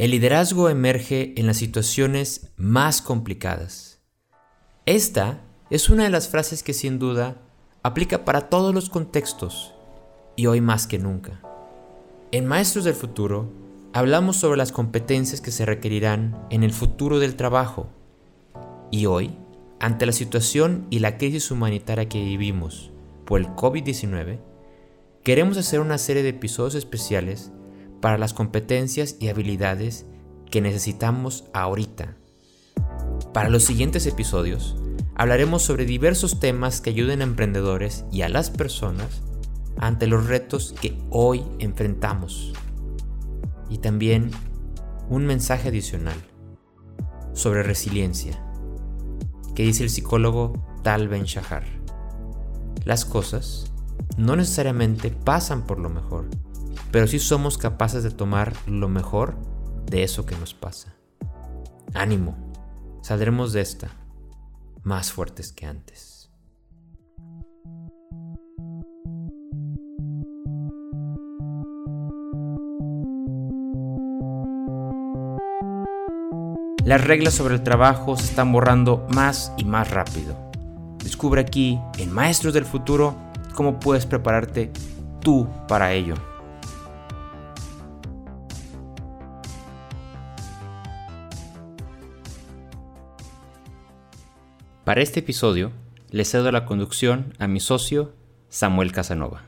El liderazgo emerge en las situaciones más complicadas. Esta es una de las frases que sin duda aplica para todos los contextos y hoy más que nunca. En Maestros del Futuro hablamos sobre las competencias que se requerirán en el futuro del trabajo y hoy, ante la situación y la crisis humanitaria que vivimos por el COVID-19, queremos hacer una serie de episodios especiales para las competencias y habilidades que necesitamos ahorita. Para los siguientes episodios, hablaremos sobre diversos temas que ayuden a emprendedores y a las personas ante los retos que hoy enfrentamos. Y también un mensaje adicional sobre resiliencia, que dice el psicólogo Tal Ben Shahar. Las cosas no necesariamente pasan por lo mejor, pero sí somos capaces de tomar lo mejor de eso que nos pasa. Ánimo, saldremos de esta más fuertes que antes. Las reglas sobre el trabajo se están borrando más y más rápido. Descubre aquí, en Maestros del Futuro, cómo puedes prepararte tú para ello. Para este episodio, le cedo la conducción a mi socio, Samuel Casanova.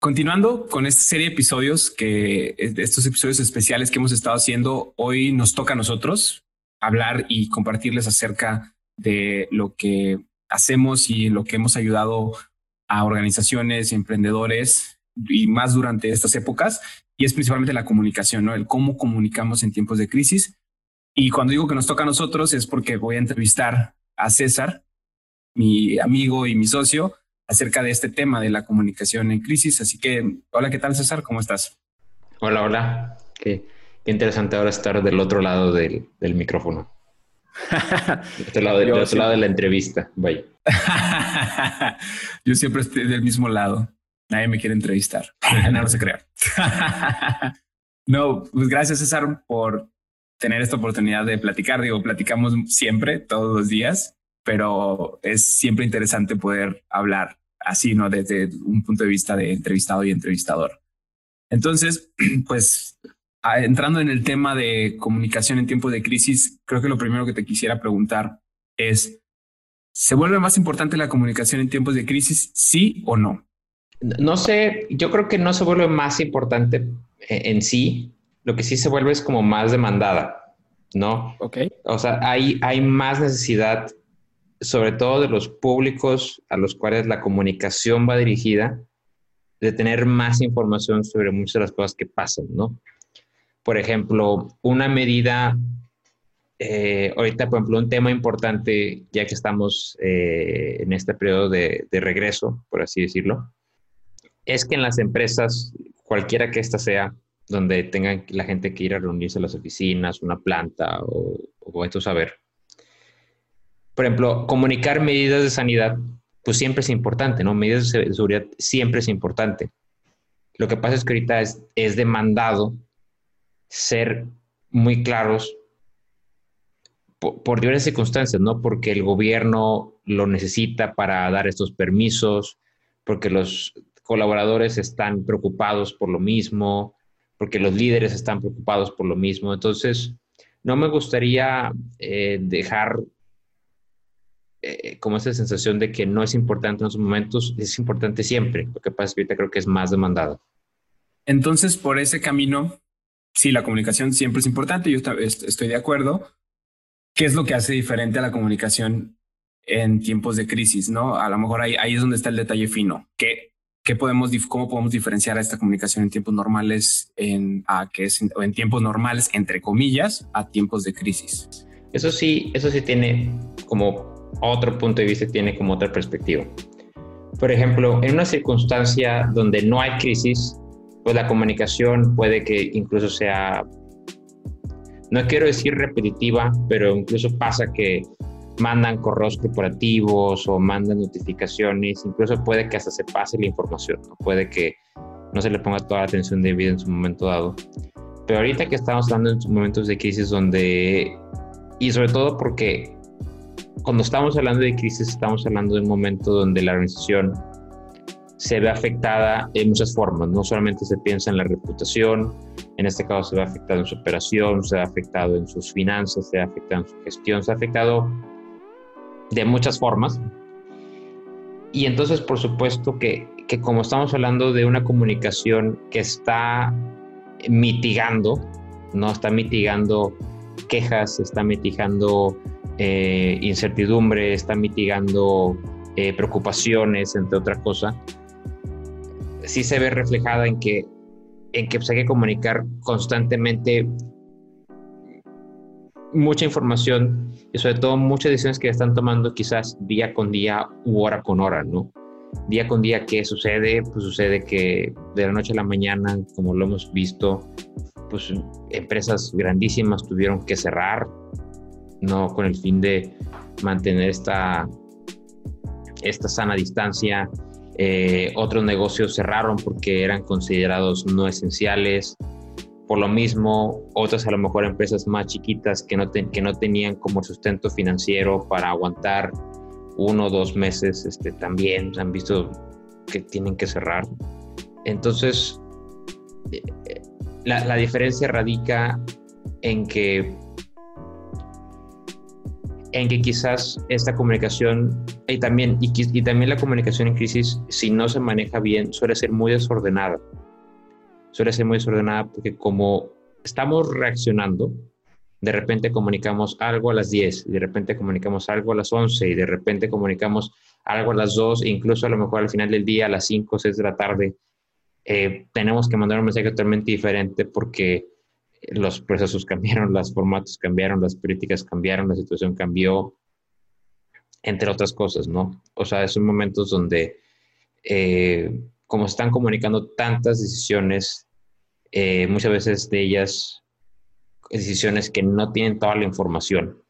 Continuando con esta serie de episodios, que estos episodios especiales que hemos estado haciendo, hoy nos toca a nosotros hablar y compartirles acerca de lo que hacemos y lo que hemos ayudado a organizaciones, emprendedores y más durante estas épocas. Y es principalmente la comunicación, ¿no? El cómo comunicamos en tiempos de crisis. Y cuando digo que nos toca a nosotros es porque voy a entrevistar a César, mi amigo y mi socio, acerca de este tema de la comunicación en crisis. Así que, hola, ¿qué tal César? ¿Cómo estás? Hola, hola. Qué, interesante ahora estar del otro lado del, micrófono. del otro lado, lado de la entrevista. Vaya. Yo siempre estoy del mismo lado. Nadie me quiere entrevistar. no, se crea. no, pues gracias César por tener esta oportunidad de platicar. Digo, platicamos siempre, todos los días, pero es siempre interesante poder hablar así, ¿no? Desde un punto de vista de entrevistado y entrevistador. Entonces, pues entrando en el tema de comunicación en tiempos de crisis, creo que lo primero que te quisiera preguntar es, ¿se vuelve más importante la comunicación en tiempos de crisis, sí o no? No sé, yo creo que no se vuelve más importante en sí, lo que sí se vuelve es como más demandada, ¿no? Ok. O sea, hay, hay más necesidad sobre todo de los públicos a los cuales la comunicación va dirigida, de tener más información sobre muchas de las cosas que pasan, ¿no? Por ejemplo, una medida, eh, ahorita, por ejemplo, un tema importante, ya que estamos eh, en este periodo de, regreso, por así decirlo, es que en las empresas, cualquiera que ésta sea, donde tengan la gente que ir a reunirse a las oficinas, una planta o, o esto saber, por ejemplo, comunicar medidas de sanidad, pues siempre es importante, ¿no? Medidas de seguridad siempre es importante. Lo que pasa es que ahorita es, es demandado ser muy claros por, diversas circunstancias, ¿no? Porque el gobierno lo necesita para dar estos permisos, porque los colaboradores están preocupados por lo mismo, porque los líderes están preocupados por lo mismo. Entonces, no me gustaría eh, dejar eh, como esa sensación de que no es importante en esos momentos, es importante siempre. Lo que pasa es que ahorita creo que es más demandado. Entonces, por ese camino, sí, la comunicación siempre es importante, yo estoy de acuerdo. ¿Qué es lo que hace diferente a la comunicación en tiempos de crisis? ¿no? A lo mejor ahí, ahí es donde está el detalle fino. ¿Qué, ¿Cómo podemos diferenciar esta comunicación en tiempos normales en, a que es en tiempos normales, entre comillas, a tiempos de crisis? Eso sí, eso sí tiene como otro punto de vista, tiene como otra perspectiva. Por ejemplo, en una circunstancia donde no hay crisis, pues la comunicación puede que incluso sea, no quiero decir repetitiva, pero incluso pasa que mandan correos corporativos o mandan notificaciones, incluso puede que hasta se pase la información, puede que no se le ponga toda la atención debida en su momento dado. Pero ahorita que estamos hablando en momentos de crisis donde, y sobre todo porque cuando estamos hablando de crisis, estamos hablando de un momento donde la organización se ve afectada en muchas formas. No solamente se piensa en la reputación, en este caso se ve afectado en su operación, se ve afectado en sus finanzas, se ve afectado en su gestión, se ve afectado de muchas formas. Y entonces, por supuesto que, que como estamos hablando de una comunicación que está mitigando, ¿no? Está mitigando quejas, está mitigando eh, incertidumbre, está mitigando eh, preocupaciones, entre otras cosas, sí se ve reflejada en que, en que pues, hay que comunicar constantemente mucha información y sobre todo muchas decisiones que están tomando quizás día con día u hora con hora, ¿no? día con día, ¿qué sucede? Pues sucede que de la noche a la mañana, como lo hemos visto, pues empresas grandísimas tuvieron que cerrar, no con el fin de mantener esta, esta sana distancia. Eh, otros negocios cerraron porque eran considerados no esenciales. Por lo mismo, otras a lo mejor empresas más chiquitas que no, que no tenían como sustento financiero para aguantar uno o dos meses este, también han visto que tienen que cerrar. Entonces, eh, la, la diferencia radica en que en que quizás esta comunicación y también, y, y, también la comunicación en crisis, si no se maneja bien, suele ser muy desordenada. Suele ser muy desordenada porque como estamos reaccionando, de repente comunicamos algo a las 10, de repente comunicamos algo a las 11 y de repente comunicamos algo a las 2, incluso a lo mejor al final del día, a las 5 o 6 de la tarde, eh, tenemos que mandar un mensaje totalmente diferente porque los procesos cambiaron, los formatos cambiaron, las políticas cambiaron, la situación cambió, entre otras cosas, ¿no? O sea, son momentos donde, eh, como se están comunicando tantas decisiones, eh, muchas veces de ellas decisiones que no tienen toda la información.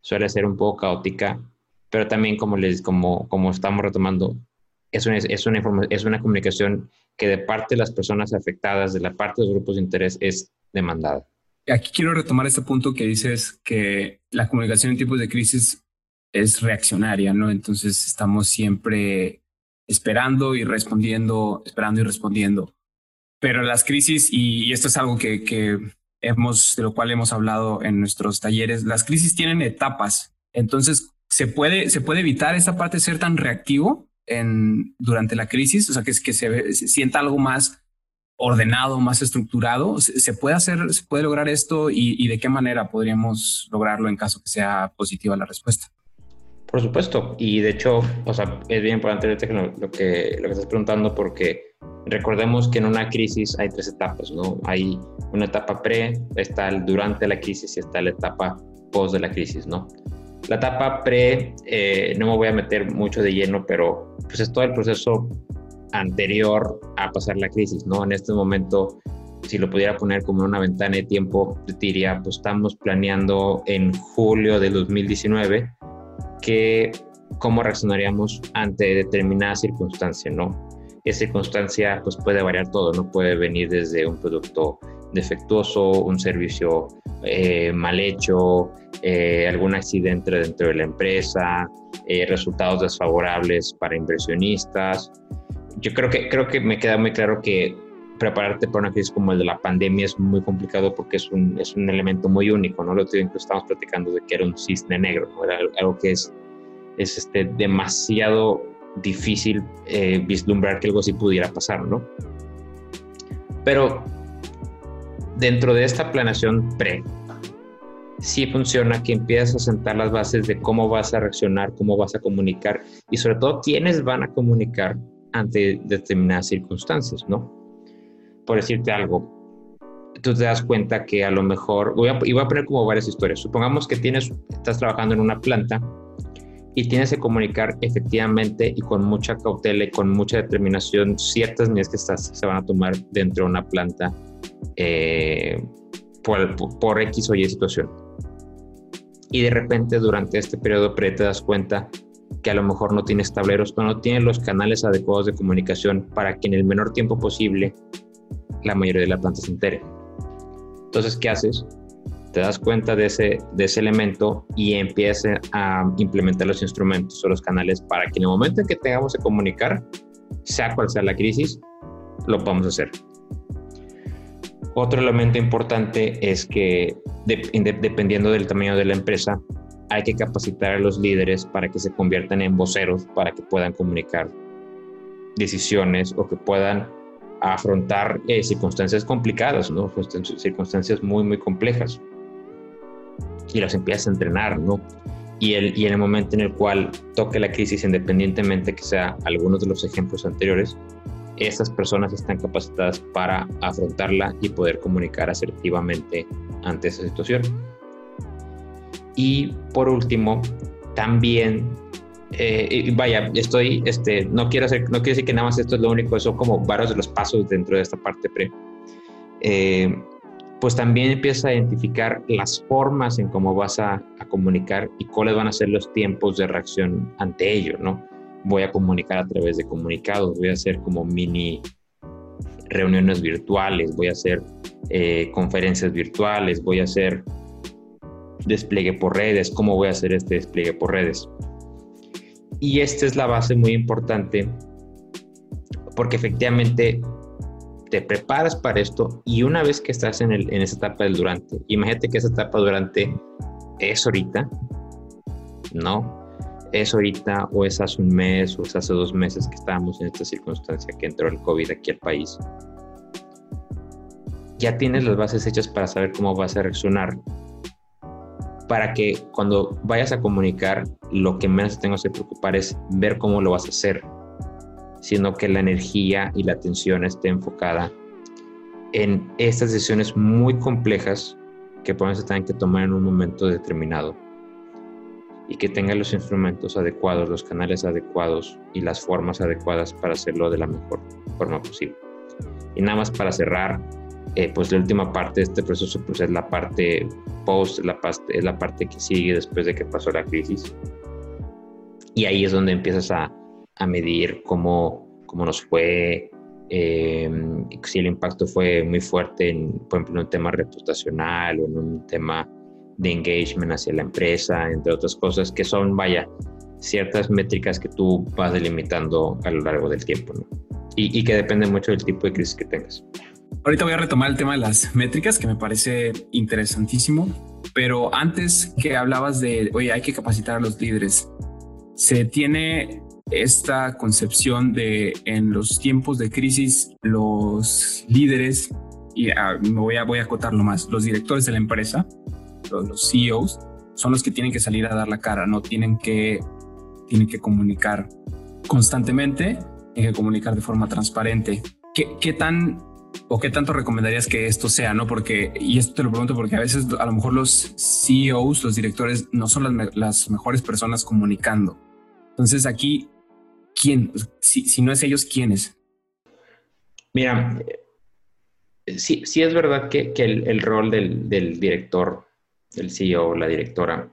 Suele ser un poco caótica, pero también como, les, como, como estamos retomando, es una, es, una es una comunicación que de parte de las personas afectadas, de la parte de los grupos de interés, es demandada. Aquí quiero retomar este punto que dices que la comunicación en tiempos de crisis es reaccionaria, ¿no? Entonces estamos siempre esperando y respondiendo, esperando y respondiendo. Pero las crisis, y, esto es algo que, que, hemos, de lo cual hemos hablado en nuestros talleres, las crisis tienen etapas. Entonces, ¿se puede, se puede evitar esa parte de ser tan reactivo en, durante la crisis? O sea, que, que se, se sienta algo más ordenado, más estructurado. ¿Se, puede hacer, se puede lograr esto y, y, de qué manera podríamos lograrlo en caso que sea positiva la respuesta? Por supuesto, y de hecho, o sea, es bien importante lo que, lo que estás preguntando porque recordemos que en una crisis hay tres etapas, ¿no? Hay una etapa pre, está el durante la crisis y está la etapa post de la crisis, ¿no? La etapa pre, eh, no me voy a meter mucho de lleno, pero pues es todo el proceso anterior a pasar la crisis, ¿no? En este momento, si lo pudiera poner como una ventana de tiempo, diría, pues estamos planeando en julio de 2019 que cómo reaccionaríamos ante determinada circunstancia, ¿no? Esa circunstancia pues puede variar todo, ¿no? Puede venir desde un producto defectuoso, un servicio eh, mal hecho, eh, algún accidente dentro de la empresa, eh, resultados desfavorables para inversionistas. Yo creo que, creo que me queda muy claro que prepararte para una crisis como el de la pandemia es muy complicado porque es un, es un elemento muy único, ¿no? Lo que estamos platicando de que era un cisne negro, ¿no? Era algo que es, es este, demasiado difícil eh, vislumbrar que algo así pudiera pasar, ¿no? Pero dentro de esta planeación pre, sí funciona que empiezas a sentar las bases de cómo vas a reaccionar, cómo vas a comunicar y sobre todo quiénes van a comunicar ante determinadas circunstancias, ¿no? Por decirte algo, tú te das cuenta que a lo mejor, voy a, y voy a poner como varias historias, supongamos que tienes, estás trabajando en una planta y tienes que comunicar efectivamente y con mucha cautela y con mucha determinación ciertas medidas que estás, se van a tomar dentro de una planta eh, por, por, X o Y situación. Y de repente durante este periodo pre te das cuenta que a lo mejor no tienes tableros o no tienes los canales adecuados de comunicación para que en el menor tiempo posible la mayoría de la planta se entere. Entonces, ¿qué haces? Te das cuenta de ese, de ese elemento y empiezas a implementar los instrumentos o los canales para que en el momento en que tengamos que comunicar, sea cual sea la crisis, lo podamos hacer. Otro elemento importante es que dependiendo del tamaño de la empresa, hay que capacitar a los líderes para que se conviertan en voceros, para que puedan comunicar decisiones o que puedan afrontar eh, circunstancias complicadas, ¿no? Pues, circunstancias muy, muy complejas. Y los empiezas a entrenar, ¿no? Y, el, y en el momento en el cual toque la crisis, independientemente que sea algunos de los ejemplos anteriores, estas personas están capacitadas para afrontarla y poder comunicar asertivamente ante esa situación. Y por último, también, eh, vaya, estoy, este, no quiero hacer, no quiero decir que nada más esto es lo único, son como varios de los pasos dentro de esta parte pre. Eh, pues también empieza a identificar las formas en cómo vas a, a, comunicar y cuáles van a ser los tiempos de reacción ante ello, ¿no? Voy a comunicar a través de comunicados, voy a hacer como mini reuniones virtuales, voy a hacer eh, conferencias virtuales, voy a hacer despliegue por redes, cómo voy a hacer este despliegue por redes. Y esta es la base muy importante porque efectivamente te preparas para esto y una vez que estás en, el, en esa etapa del durante, imagínate que esa etapa durante es ahorita, ¿no? Es ahorita o es hace un mes o es hace dos meses que estábamos en esta circunstancia que entró el COVID aquí al país. Ya tienes las bases hechas para saber cómo vas a reaccionar para que cuando vayas a comunicar, lo que menos tengo que preocupar es ver cómo lo vas a hacer, sino que la energía y la atención esté enfocada en estas decisiones muy complejas que podemos tener que tomar en un momento determinado y que tenga los instrumentos adecuados, los canales adecuados y las formas adecuadas para hacerlo de la mejor forma posible. Y nada más para cerrar, eh, pues la última parte de este proceso pues es la parte post, la parte, es la parte que sigue después de que pasó la crisis. Y ahí es donde empiezas a, a medir cómo, cómo nos fue, eh, si el impacto fue muy fuerte, en, por ejemplo, en un tema reputacional o en un tema de engagement hacia la empresa, entre otras cosas, que son, vaya, ciertas métricas que tú vas delimitando a lo largo del tiempo, y, y que depende mucho del tipo de crisis que tengas. Ahorita voy a retomar el tema de las métricas, que me parece interesantísimo, pero antes que hablabas de, oye, hay que capacitar a los líderes, se tiene esta concepción de en los tiempos de crisis, los líderes, y ah, me voy a, voy a acotarlo más, los directores de la empresa, los, los CEOs, son los que tienen que salir a dar la cara, no tienen que, tienen que comunicar constantemente, tienen que comunicar de forma transparente. ¿Qué, qué tan o qué tanto recomendarías que esto sea, no? Porque, y esto te lo pregunto porque a veces a lo mejor los CEOs, los directores, no son las, mejores personas comunicando. Entonces aquí, ¿quién? Si, no es ellos, ¿quiénes? Mira, sí, sí es verdad que, el, rol del, director, del CEO, la directora,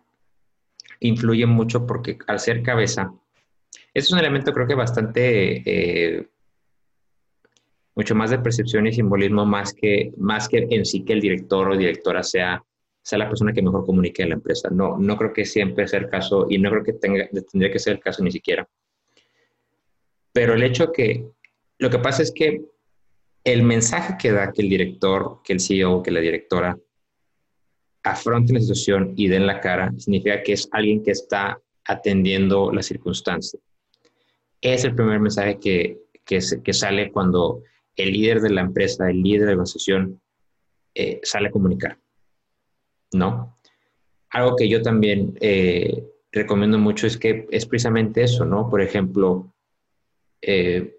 influye mucho porque al ser cabeza, es un elemento creo que bastante eh, mucho más de percepción y simbolismo más que, más que en sí que el director o directora sea, sea la persona que mejor comunique en la empresa. No, no creo que siempre sea el caso y no creo que tenga, tendría que ser el caso ni siquiera. Pero el hecho que, lo que pasa es que el mensaje que da que el director, que el CEO, que la directora afronten la situación y den la cara, significa que es alguien que está atendiendo la circunstancia. Es el primer mensaje que, que, que sale cuando el líder de la empresa, el líder de la organización, eh, sale a comunicar, ¿no? Algo que yo también eh, recomiendo mucho es que es precisamente eso, ¿no? Por ejemplo, eh,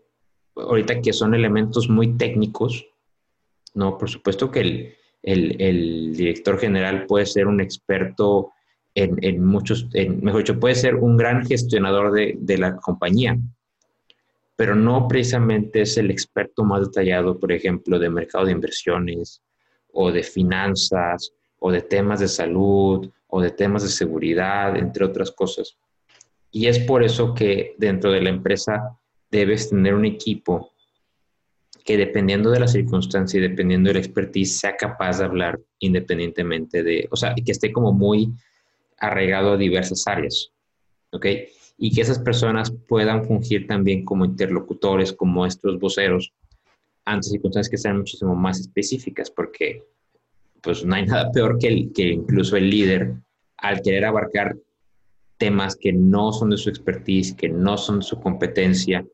ahorita que son elementos muy técnicos, ¿no? Por supuesto que el, director general puede ser un experto en, muchos, mejor dicho, puede ser un gran gestionador de, de la compañía, pero no precisamente es el experto más detallado, por ejemplo, de mercado de inversiones o de finanzas o de temas de salud o de temas de seguridad, entre otras cosas. Y es por eso que dentro de la empresa debes tener un equipo que dependiendo de la circunstancia y dependiendo del expertise sea capaz de hablar independientemente de, o sea, que esté como muy arraigado a diversas áreas, ¿ok? Y que esas personas puedan fungir también como interlocutores, como estos voceros, ante circunstancias que sean muchísimo más específicas, porque pues no hay nada peor que, el, que incluso el líder, al querer abarcar temas que no son de su expertise, que no son de su competencia,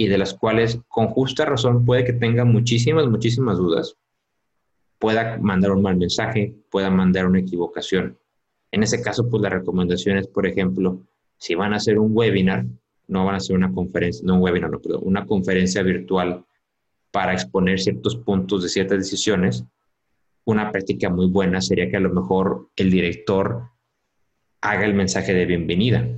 y de las cuales con justa razón puede que tenga muchísimas, muchísimas dudas, pueda mandar un mal mensaje, pueda mandar una equivocación. En ese caso, pues la recomendación es, por ejemplo, si van a hacer un webinar, no van a hacer una conferencia, no un webinar, no, perdón, una conferencia virtual para exponer ciertos puntos de ciertas decisiones, una práctica muy buena sería que a lo mejor el director haga el mensaje de bienvenida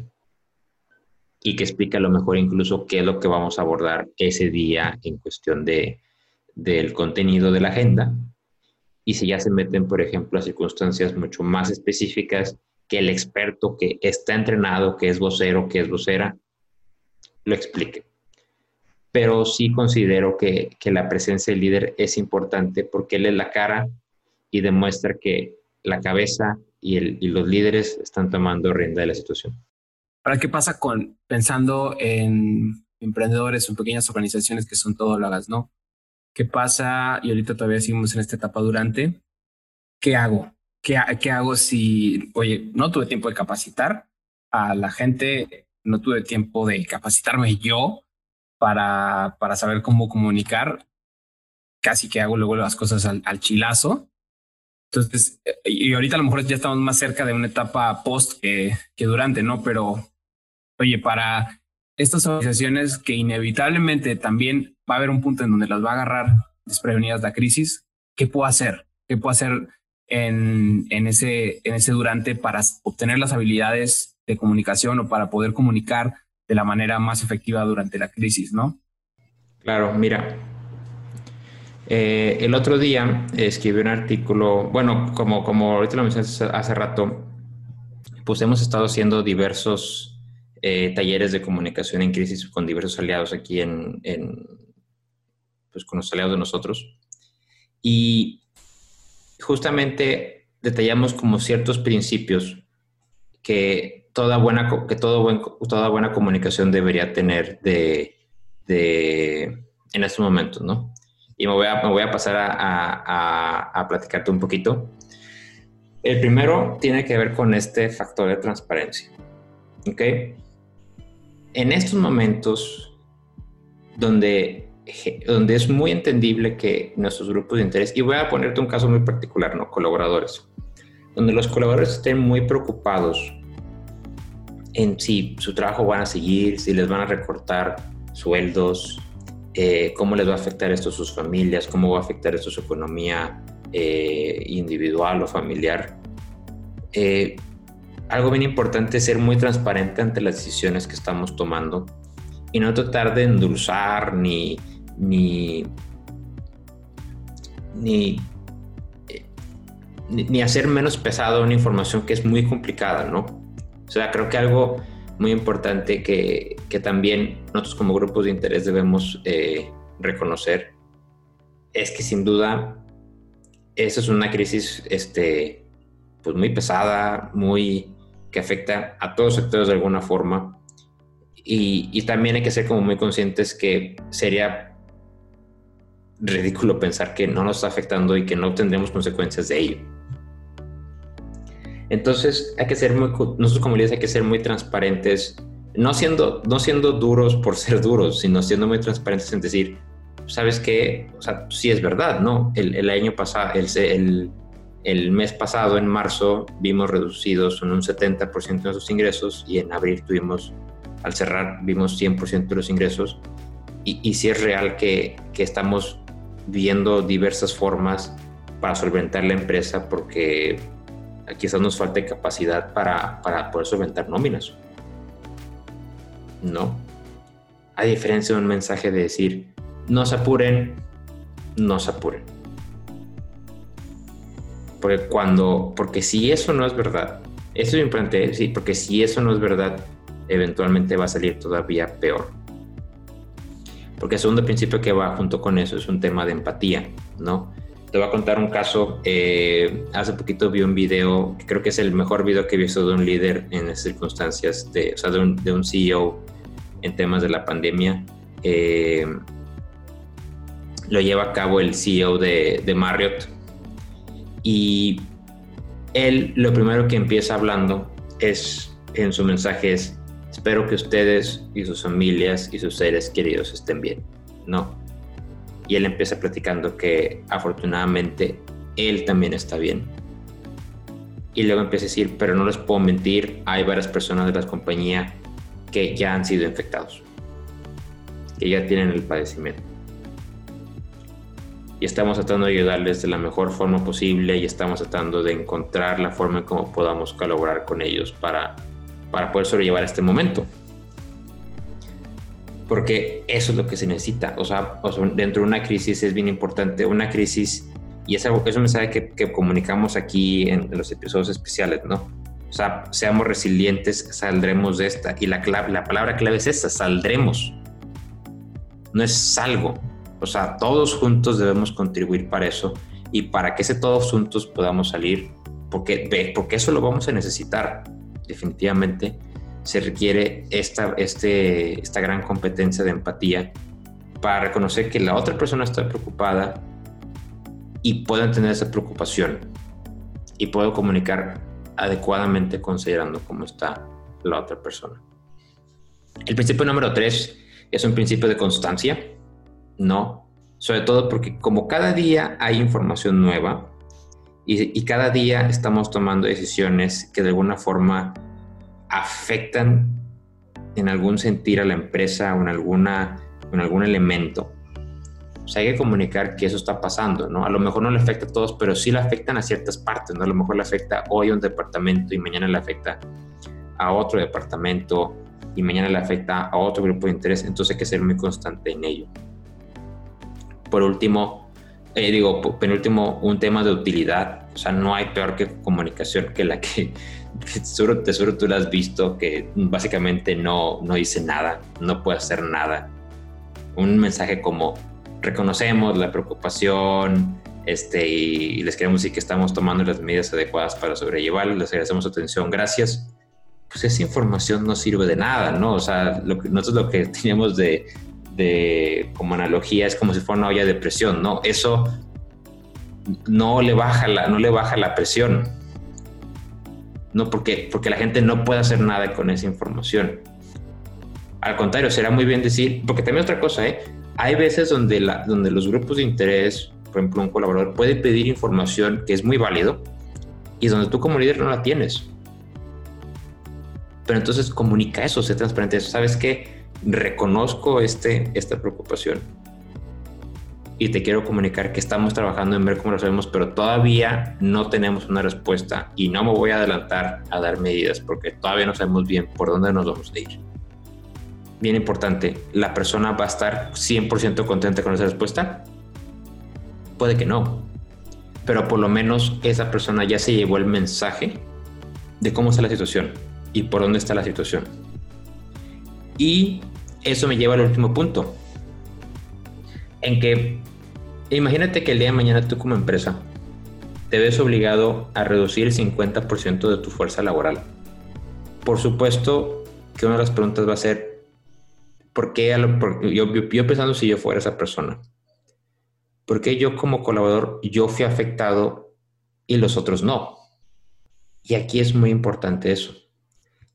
y que explique a lo mejor incluso qué es lo que vamos a abordar ese día en cuestión de, del contenido de la agenda. Y si ya se meten, por ejemplo, a circunstancias mucho más específicas, que el experto que está entrenado, que es vocero, que es vocera, lo explique. Pero sí considero que, que la presencia del líder es importante porque él es la cara y demuestra que la cabeza y, los líderes están tomando rienda de la situación. Ahora, ¿qué pasa con pensando en emprendedores o en pequeñas organizaciones que son todo hagas, no? ¿Qué pasa? Y ahorita todavía seguimos en esta etapa durante. ¿Qué hago? ¿Qué, ¿Qué hago si, oye, no tuve tiempo de capacitar a la gente, no tuve tiempo de capacitarme yo para, para saber cómo comunicar? Casi que hago luego las cosas al, al chilazo. Entonces, y ahorita a lo mejor ya estamos más cerca de una etapa post que, que durante, ¿no? Pero oye, para estas organizaciones que inevitablemente también va a haber un punto en donde las va a agarrar desprevenidas la crisis, ¿qué puedo hacer? ¿Qué puedo hacer en, en, ese, en durante para obtener las habilidades de comunicación o para poder comunicar de la manera más efectiva durante la crisis, ¿no? Claro, mira, eh, el otro día escribí un artículo, bueno, como, como ahorita lo mencionaste hace rato, pues hemos estado haciendo diversos eh, talleres de comunicación en crisis con diversos aliados aquí en, pues con los aliados de nosotros. Y justamente detallamos como ciertos principios que toda buena, que todo toda buena comunicación debería tener de, de, en estos momentos, ¿no? Y me voy a, me voy a pasar a, a, a platicarte un poquito. El primero tiene que ver con este factor de transparencia. ¿Ok? en estos momentos donde, donde es muy entendible que nuestros grupos de interés, y voy a ponerte un caso muy particular, ¿no? Colaboradores, donde los colaboradores estén muy preocupados en si su trabajo van a seguir, si les van a recortar sueldos, eh, cómo les va a afectar esto a sus familias, cómo va a afectar esto a su economía eh, individual o familiar. Eh, algo bien importante es ser muy transparente ante las decisiones que estamos tomando y no tratar de endulzar ni, ni, ni, ni hacer menos pesado una información que es muy complicada, ¿no? O sea, creo que algo muy importante que, que también nosotros como grupos de interés debemos eh, reconocer es que sin duda esa es una crisis este, pues muy pesada, muy, que afecta a todos los sectores de alguna forma. Y, también hay que ser como muy conscientes que sería ridículo pensar que no nos está afectando y que no tendremos consecuencias de ello. Entonces hay que ser muy, nosotros como líderes hay que ser muy transparentes, no siendo, no siendo duros por ser duros, sino siendo muy transparentes en decir, sabes qué, o sea, sí es verdad, ¿no? El, el año pasado, el, el, el mes pasado, en marzo, vimos reducidos en un 70% de ingresos y en abril tuvimos, al cerrar, vimos 100% de los ingresos. Y, sí es real que, que, estamos viendo diversas formas para solventar la empresa porque quizás nos falta capacidad para, para poder solventar nóminas. No. A diferencia de un mensaje de decir, no se apuren, no se apuren porque cuando, porque si eso no es verdad, eso es importante, sí, porque si eso no es verdad, eventualmente va a salir todavía peor. Porque el segundo principio que va junto con eso es un tema de empatía, ¿no? Te voy a contar un caso. Eh, hace poquito vi un video, que creo que es el mejor video que he visto de un líder en esas circunstancias, de, o sea, de un, de un CEO en temas de la pandemia. Eh, lo lleva a cabo el CEO de, de Marriott. Y él lo primero que empieza hablando es, en su mensaje es, espero que ustedes y sus familias y sus seres queridos estén bien, ¿no? Y él empieza platicando que afortunadamente él también está bien. Y luego empieza a decir, pero no les puedo mentir, hay varias personas de la compañía que ya han sido infectados, que ya tienen el padecimiento. Y estamos tratando de ayudarles de la mejor forma posible y estamos tratando de encontrar la forma en cómo podamos colaborar con ellos para, para poder sobrellevar este momento. Porque eso es lo que se necesita. O sea, dentro de una crisis es bien importante. Una crisis, y es, es un mensaje que, comunicamos aquí en los episodios especiales, ¿no? O sea, seamos resilientes, saldremos de esta. Y la, la palabra clave es esta, saldremos. No es salgo. O sea, todos juntos debemos contribuir para eso y para que ese todos juntos podamos salir, porque, porque eso lo vamos a necesitar. Definitivamente se requiere esta, este, esta gran competencia de empatía para reconocer que la otra persona está preocupada y puedan tener esa preocupación y puedo comunicar adecuadamente considerando cómo está la otra persona. El principio número tres es un principio de constancia, ¿no? Sobre todo porque como cada día hay información nueva y, cada día estamos tomando decisiones que de alguna forma afectan en algún sentir a la empresa o en, alguna, en algún elemento, o sea, hay que comunicar que eso está pasando, ¿no? A lo mejor no le afecta a todos, pero sí le afectan a ciertas partes, ¿no? A lo mejor le afecta hoy a un departamento y mañana le afecta a otro departamento y mañana le afecta a otro grupo de interés, entonces hay que ser muy constante en ello. Por último, eh, digo, penúltimo, un tema de utilidad, o sea, no hay peor que comunicación que la que, seguro, seguro tú la has visto, que básicamente no, no dice nada, no puede hacer nada. Un mensaje como reconocemos la preocupación este, y les queremos decir que estamos tomando las medidas adecuadas para sobrellevarlo, les agradecemos su atención, gracias. Pues esa información no sirve de nada, ¿no? O sea, lo que, nosotros lo que teníamos de, de, como analogía es como si fuera una olla de presión, ¿no? Eso no le baja la, no le baja la presión. No porque, porque la gente no puede hacer nada con esa información. Al contrario, será muy bien decir, porque también otra cosa, ¿eh? hay veces donde, la, donde los grupos de interés, por ejemplo, un colaborador puede pedir información que es muy válido y donde tú como líder no la tienes. Pero entonces comunica eso, sé transparente. ¿Sabes qué? Reconozco este, esta preocupación y te quiero comunicar que estamos trabajando en ver cómo lo sabemos, pero todavía no tenemos una respuesta y no me voy a adelantar a dar medidas porque todavía no sabemos bien por dónde nos vamos a ir bien importante, ¿la persona va a estar 100% contenta con esa respuesta? Puede que no, pero por lo menos esa persona ya se llevó el mensaje de cómo está la situación y por dónde está la situación. Y eso me lleva al último punto, en que imagínate que el día de mañana tú como empresa te ves obligado a reducir el 50% de tu fuerza laboral. Por supuesto que una de las preguntas va a ser, ¿Por qué yo, yo, pensando si yo fuera esa persona? ¿Por qué yo como colaborador yo fui afectado y los otros no? Y aquí es muy importante eso.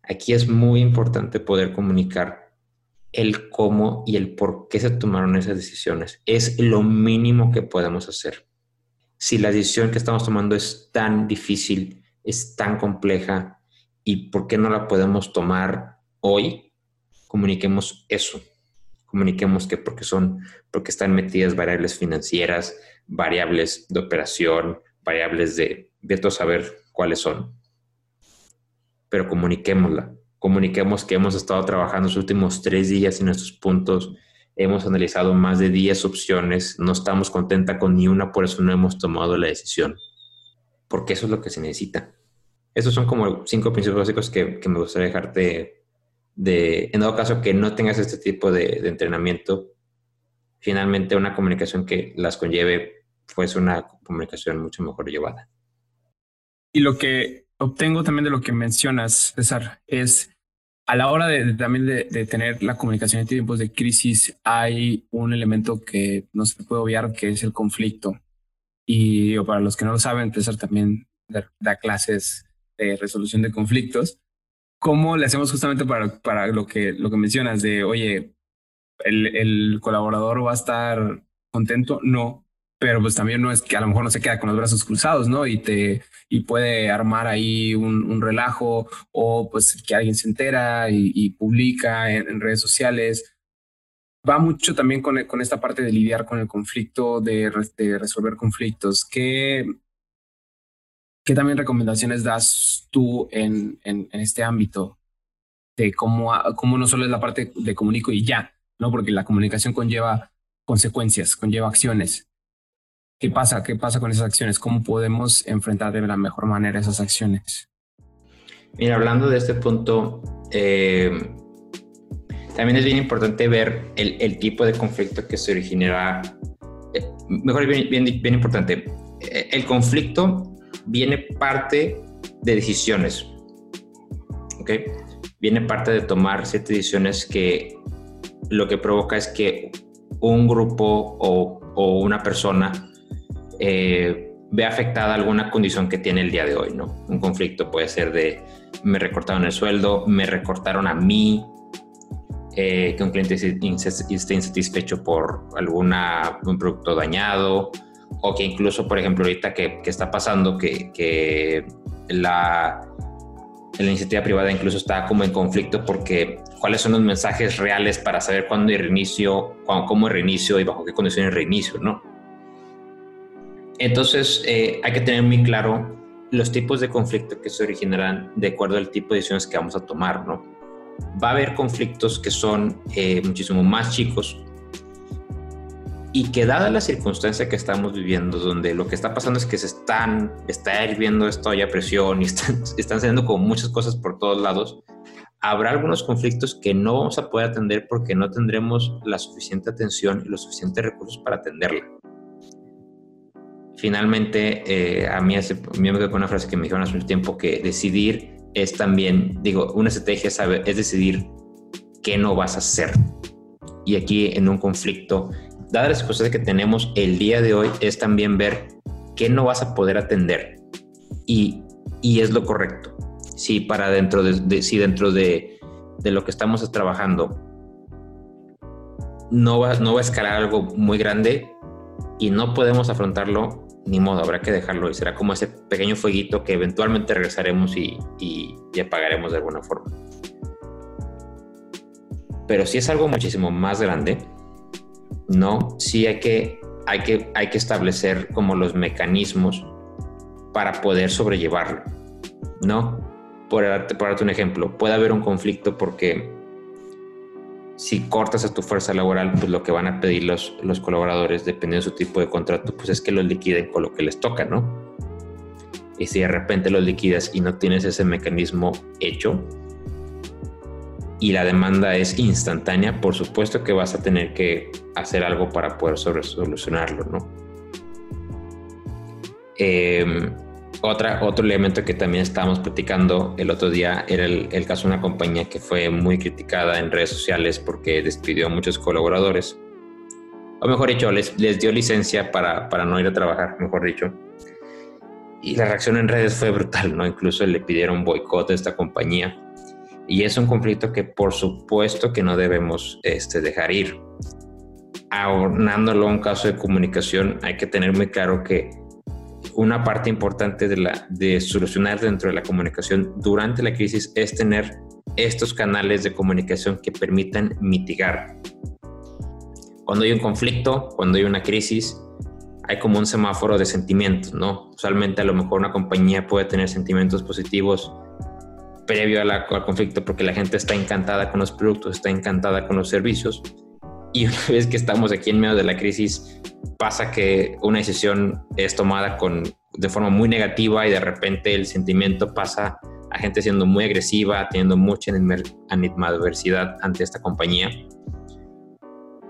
Aquí es muy importante poder comunicar el cómo y el por qué se tomaron esas decisiones. Es lo mínimo que podemos hacer. Si la decisión que estamos tomando es tan difícil, es tan compleja, ¿y por qué no la podemos tomar hoy comuniquemos eso. Comuniquemos que porque son, porque están metidas variables financieras, variables de operación, variables de, de saber cuáles son. Pero comuniquémosla. Comuniquemos que hemos estado trabajando los últimos tres días en estos puntos. Hemos analizado más de 10 opciones. No estamos contenta con ni una, por eso no hemos tomado la decisión. Porque eso es lo que se necesita. Esos son como cinco principios básicos que, que me gustaría dejarte de, en dado caso que no tengas este tipo de, entrenamiento, finalmente una comunicación que las conlleve fuese una comunicación mucho mejor llevada. Y lo que obtengo también de lo que mencionas, César, es a la hora de, también de, tener la comunicación en tiempos de crisis, hay un elemento que no se puede obviar, que es el conflicto. Y para los que no lo saben, César también da, clases de resolución de conflictos. ¿Cómo le hacemos justamente para, para lo, que, lo que mencionas de, oye, el, el colaborador va a estar contento? No, pero pues también no es que a lo mejor no se queda con los brazos cruzados, ¿no? Y te y puede armar ahí un, relajo o pues que alguien se entera y, publica en, redes sociales. Va mucho también con, con, esta parte de lidiar con el conflicto, de, resolver conflictos. ¿Qué, ¿Qué también recomendaciones das tú en, en, en este ámbito? De cómo, cómo no solo es la parte de comunico y ya, ¿no? Porque la comunicación conlleva consecuencias, conlleva acciones. ¿Qué pasa? ¿Qué pasa con esas acciones? ¿Cómo podemos enfrentar de la mejor manera esas acciones? Mira, hablando de este punto, eh, también es bien importante ver el, tipo de conflicto que se originará. Eh, mejor, bien, bien, importante, eh, el conflicto viene parte de decisiones. ¿Ok? Viene parte de tomar ciertas decisiones que lo que provoca es que un grupo o una persona eh, ve afectada alguna condición que tiene el día de hoy, ¿no? Un conflicto puede ser de me recortaron el sueldo, me recortaron a mí, eh, que un cliente esté insatisfecho por alguna, un producto dañado, o que incluso, por ejemplo, ahorita que, está pasando que, que la, la, iniciativa privada incluso está como en conflicto porque cuáles son los mensajes reales para saber cuándo reinicio, cuándo, cómo reinicio y bajo qué condiciones reinicio, ¿no? Entonces, eh, hay que tener muy claro los tipos de conflicto que se originarán de acuerdo al tipo de decisiones que vamos a tomar, ¿no? Va a haber conflictos que son eh, muchísimo más chicos y que dada la circunstancia que estamos viviendo, donde lo que está pasando es que se están, está hirviendo esto a presión y están, están saliendo con muchas cosas por todos lados, habrá algunos conflictos que no vamos a poder atender porque no tendremos la suficiente atención y los suficientes recursos para atenderla finalmente, eh, a mí, hace, me quedé con una frase que me dijeron hace un tiempo, que decidir es también, digo, una estrategia sabe, es decidir qué no vas a hacer. Y aquí en un conflicto, dadas las cosas que tenemos el día de hoy, es también ver qué no vas a poder atender. Y, y es lo correcto. Si para dentro de, si dentro de, de, lo que estamos trabajando no va, no va a escalar algo muy grande y no podemos afrontarlo, ni modo, habrá que dejarlo y será como ese pequeño fueguito que eventualmente regresaremos y, y, apagaremos de alguna forma. Pero si es algo muchísimo más grande, no, sí hay que, hay que, hay que establecer como los mecanismos para poder sobrellevarlo, ¿no? Por darte, por darte un ejemplo, puede haber un conflicto porque si cortas a tu fuerza laboral, pues lo que van a pedir los, los colaboradores, dependiendo de su tipo de contrato, pues es que los liquiden con lo que les toca, ¿no? Y si de repente los liquidas y no tienes ese mecanismo hecho y la demanda es instantánea, por supuesto que vas a tener que hacer algo para poder solucionarlo, ¿no? Eh, otra, otro elemento que también estábamos platicando el otro día era el, caso de una compañía que fue muy criticada en redes sociales porque despidió a muchos colaboradores. O mejor dicho, les, les dio licencia para, para no ir a trabajar, mejor dicho. Y la reacción en redes fue brutal, ¿no? Incluso le pidieron boicot a esta compañía. Y es un conflicto que por supuesto que no debemos este, dejar ir. Aornándolo a un caso de comunicación, hay que tener muy claro que una parte importante de, solucionar dentro de la comunicación durante la crisis es tener estos canales de comunicación que permitan mitigar. Cuando hay un conflicto, cuando hay una crisis, hay como un semáforo de sentimientos, ¿no? Usualmente a lo mejor una compañía puede tener sentimientos positivos previo al conflicto porque la gente está encantada con los productos, está encantada con los servicios. Y una vez que estamos aquí en medio de la crisis, pasa que una decisión es tomada con, de forma muy negativa y de repente el sentimiento pasa a gente siendo muy agresiva, teniendo mucha animadversidad ante esta compañía.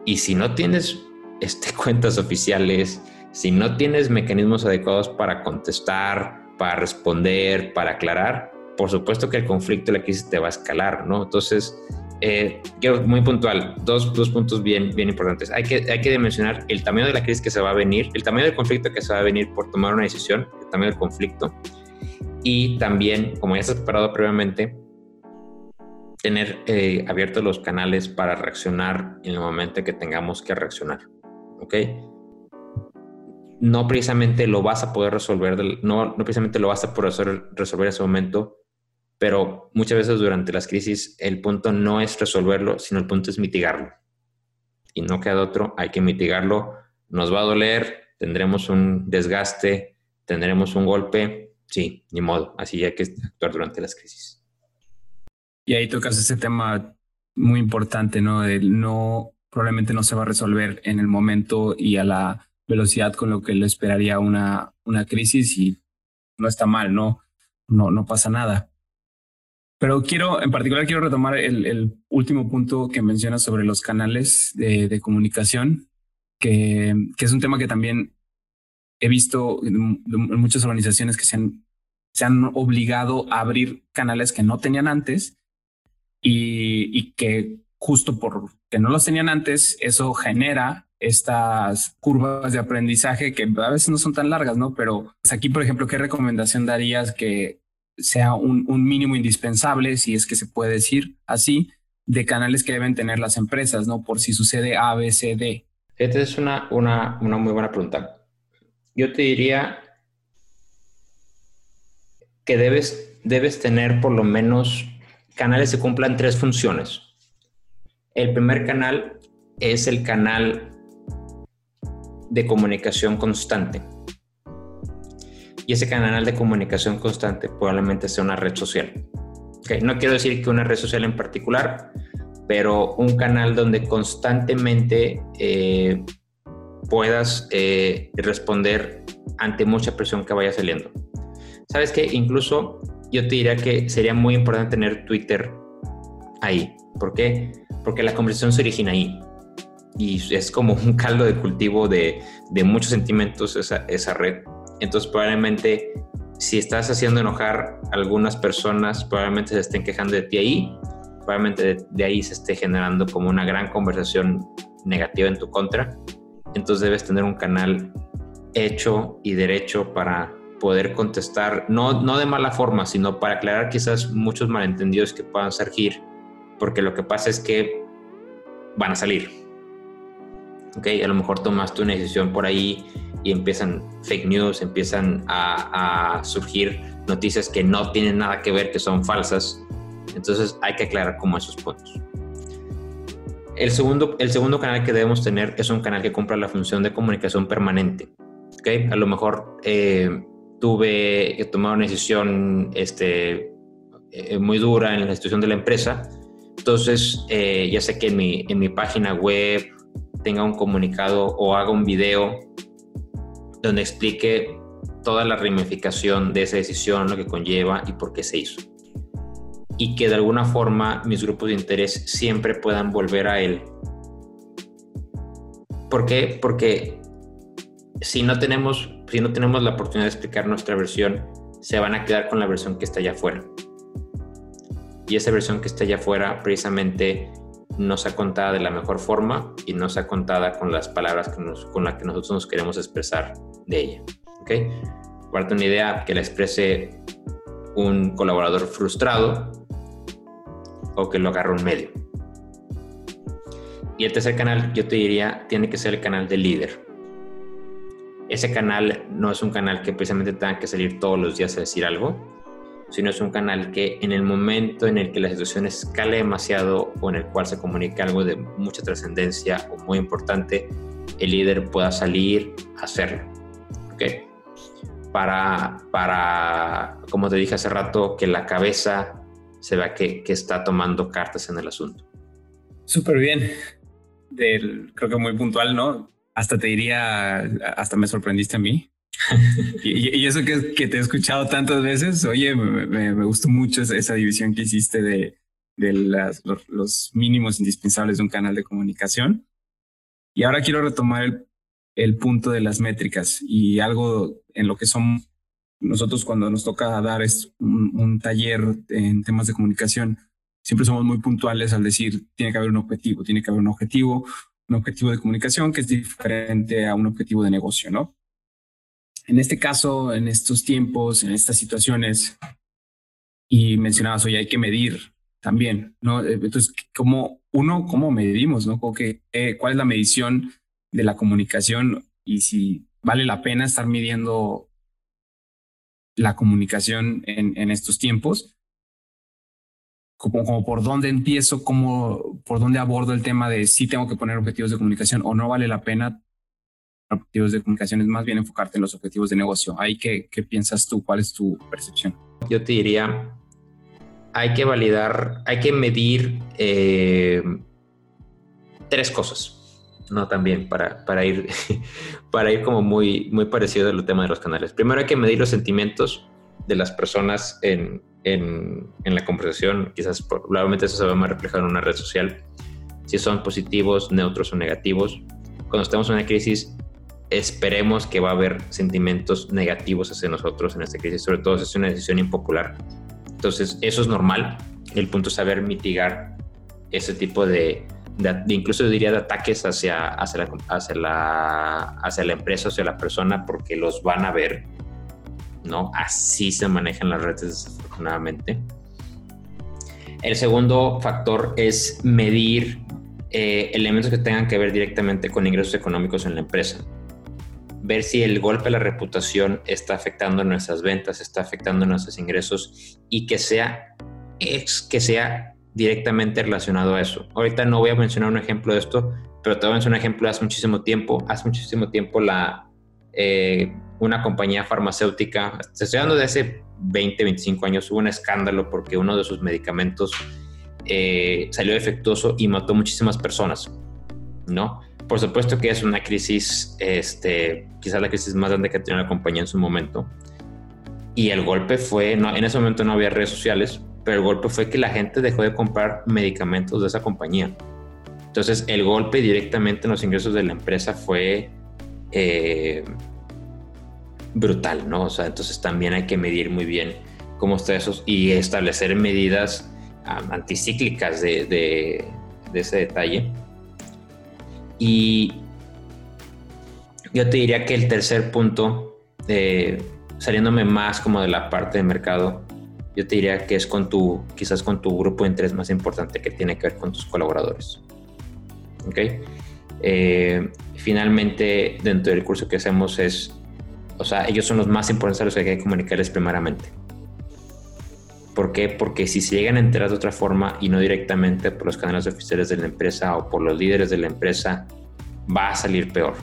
Y si no tienes este, cuentas oficiales, si no tienes mecanismos adecuados para contestar, para responder, para aclarar, por supuesto que el conflicto la crisis te va a escalar, ¿no? Entonces, eh, quiero muy puntual, dos, dos, puntos bien, bien importantes. Hay que, hay que dimensionar el tamaño de la crisis que se va a venir, el tamaño del conflicto que se va a venir por tomar una decisión, el tamaño del conflicto, y también, como ya estás preparado previamente, tener eh, abiertos los canales para reaccionar en el momento que tengamos que reaccionar. ¿Ok? No precisamente lo vas a poder resolver, no, no precisamente lo vas a poder resolver en ese momento, pero muchas veces durante las crisis el punto no es resolverlo, sino el punto es mitigarlo. Y no queda otro, hay que mitigarlo. Nos va a doler, tendremos un desgaste, tendremos un golpe, sí, ni modo, así hay que actuar durante las crisis. Y ahí tocas ese tema muy importante, ¿no? El no, probablemente no se va a resolver en el momento y a la velocidad con lo que le esperaría una, una crisis y no está mal, ¿no? No, no pasa nada. Pero quiero, en particular, quiero retomar el, último punto que mencionas sobre los canales de, comunicación, que, que, es un tema que también he visto en, muchas organizaciones que se han, se han obligado a abrir canales que no tenían antes y, y que justo por que no los tenían antes, eso genera estas curvas de aprendizaje que a veces no son tan largas, ¿no? Pero aquí, por ejemplo, ¿qué recomendación darías que sea un, mínimo indispensable, si es que se puede decir así, de canales que deben tener las empresas, ¿no? Por si sucede A, B, C, D. Esta es una, una, una muy buena pregunta. Yo te diría que debes, debes tener por lo menos canales que cumplan tres funciones. El primer canal es el canal de comunicación constante. Y ese canal de comunicación constante probablemente sea una red social. no quiero decir que una red social en particular, pero un canal donde constantemente eh, puedas eh, responder ante mucha presión que vaya saliendo. Sabes que incluso yo te diría que sería muy importante tener Twitter ahí. ¿Por qué? Porque la conversación se origina ahí. Y es como un caldo de cultivo de, de muchos sentimientos esa, esa red. Entonces probablemente si estás haciendo enojar a algunas personas, probablemente se estén quejando de ti ahí, probablemente de, ahí se esté generando como una gran conversación negativa en tu contra. Entonces debes tener un canal hecho y derecho para poder contestar, no, no de mala forma, sino para aclarar quizás muchos malentendidos que puedan surgir, porque lo que pasa es que van a salir. ¿ok? A lo mejor tomaste una decisión por ahí y empiezan fake news, empiezan a, surgir noticias que no tienen nada que ver, que son falsas. Entonces hay que aclarar como esos puntos. El segundo, el segundo canal que debemos tener es un canal que cumpla la función de comunicación permanente. ¿okay? A lo mejor eh, tuve que tomar una decisión este, eh, muy dura en la institución de la empresa. Entonces, eh, ya sé que en mi, en mi página web tenga un comunicado o haga un video donde explique toda la ramificación de esa decisión, lo que conlleva y por qué se hizo. Y que de alguna forma mis grupos de interés siempre puedan volver a él. ¿Por qué? Porque si no tenemos, si no tenemos la oportunidad de explicar nuestra versión, se van a quedar con la versión que está allá afuera. Y esa versión que está allá afuera precisamente no sea contada de la mejor forma y no sea contada con las palabras con las que nosotros nos queremos expresar de ella. ¿ok? Parte una idea que la exprese un colaborador frustrado o que lo agarre un medio. Y el tercer canal, yo te diría, tiene que ser el canal del líder. Ese canal no es un canal que precisamente tenga que salir todos los días a decir algo, sino es un canal que en el momento en el que la situación escale demasiado o en el cual se comunica algo de mucha trascendencia o muy importante, el líder pueda salir a hacerlo. ¿Ok? Para, para, como te dije hace rato, que la cabeza se vea que, que está tomando cartas en el asunto. Súper bien. Del, creo que muy puntual, ¿no? Hasta te diría, hasta me sorprendiste a mí y, eso que, que, te he escuchado tantas veces, oye, me, me, gustó mucho esa, división que hiciste de, de las, los, mínimos indispensables de un canal de comunicación. Y ahora quiero retomar el, punto de las métricas y algo en lo que son nosotros cuando nos toca dar es un, taller en temas de comunicación, siempre somos muy puntuales al decir tiene que haber un objetivo, tiene que haber un objetivo, un objetivo de comunicación que es diferente a un objetivo de negocio, ¿no? En este caso, en estos tiempos, en estas situaciones, y mencionabas, hoy hay que medir también, ¿no? Entonces, ¿cómo, uno, cómo medimos, ¿no? Eh, ¿Cuál es la medición de la comunicación y si vale la pena estar midiendo la comunicación en, estos tiempos? Como, como, por dónde empiezo, cómo, por dónde abordo el tema de si tengo que poner objetivos de comunicación o no vale la pena objetivos de comunicación, es más bien enfocarte en los objetivos de negocio. Ahí, ¿qué, qué piensas tú? ¿Cuál es tu percepción? Yo te diría, hay que validar, hay que medir eh, tres cosas, ¿no? También para, para, ir, para ir como muy, muy parecido al tema de los canales. Primero hay que medir los sentimientos de las personas en, en, en la conversación, quizás probablemente eso se va a reflejar en una red social, si son positivos, neutros o negativos. Cuando estamos en una crisis, esperemos que va a haber sentimientos negativos hacia nosotros en esta crisis, sobre todo si es una decisión impopular entonces, eso es normal. El punto es saber mitigar ese tipo de, incluso diría de ataques hacia, hacia, la, hacia, la, hacia la empresa, hacia la persona, porque los van a ver, ¿no? Así se manejan las redes desafortunadamente. El segundo factor es medir eh, elementos que tengan que ver directamente con ingresos económicos en la empresa ver si el golpe a la reputación está afectando nuestras ventas, está afectando nuestros ingresos y que sea, que sea directamente relacionado a eso. Ahorita no voy a mencionar un ejemplo de esto, pero te voy a mencionar un ejemplo de hace muchísimo tiempo. Hace muchísimo tiempo la, eh, una compañía farmacéutica, estoy hablando de hace 20, 25 años, hubo un escándalo porque uno de sus medicamentos eh, salió defectuoso y mató muchísimas personas, ¿no? Por supuesto que es una crisis, este, quizás la crisis más grande que ha tenido la compañía en su momento. Y el golpe fue, en ese momento no había redes sociales, pero el golpe fue que la gente dejó de comprar medicamentos de esa compañía. Entonces el golpe directamente en los ingresos de la empresa fue eh, brutal, ¿no? O sea, entonces también hay que medir muy bien cómo está eso y establecer medidas anticíclicas de ese detalle y yo te diría que el tercer punto, eh, saliéndome más como de la parte de mercado, yo te diría que es con tu, quizás con tu grupo de interés más importante que tiene que ver con tus colaboradores. ¿Ok? Eh, finalmente, dentro del curso que hacemos es, o sea, ellos son los más importantes a los que hay que comunicarles primeramente. ¿Por qué? Porque si se llegan a enterar de otra forma y no directamente por los canales oficiales de la empresa o por los líderes de la empresa, va a salir peor.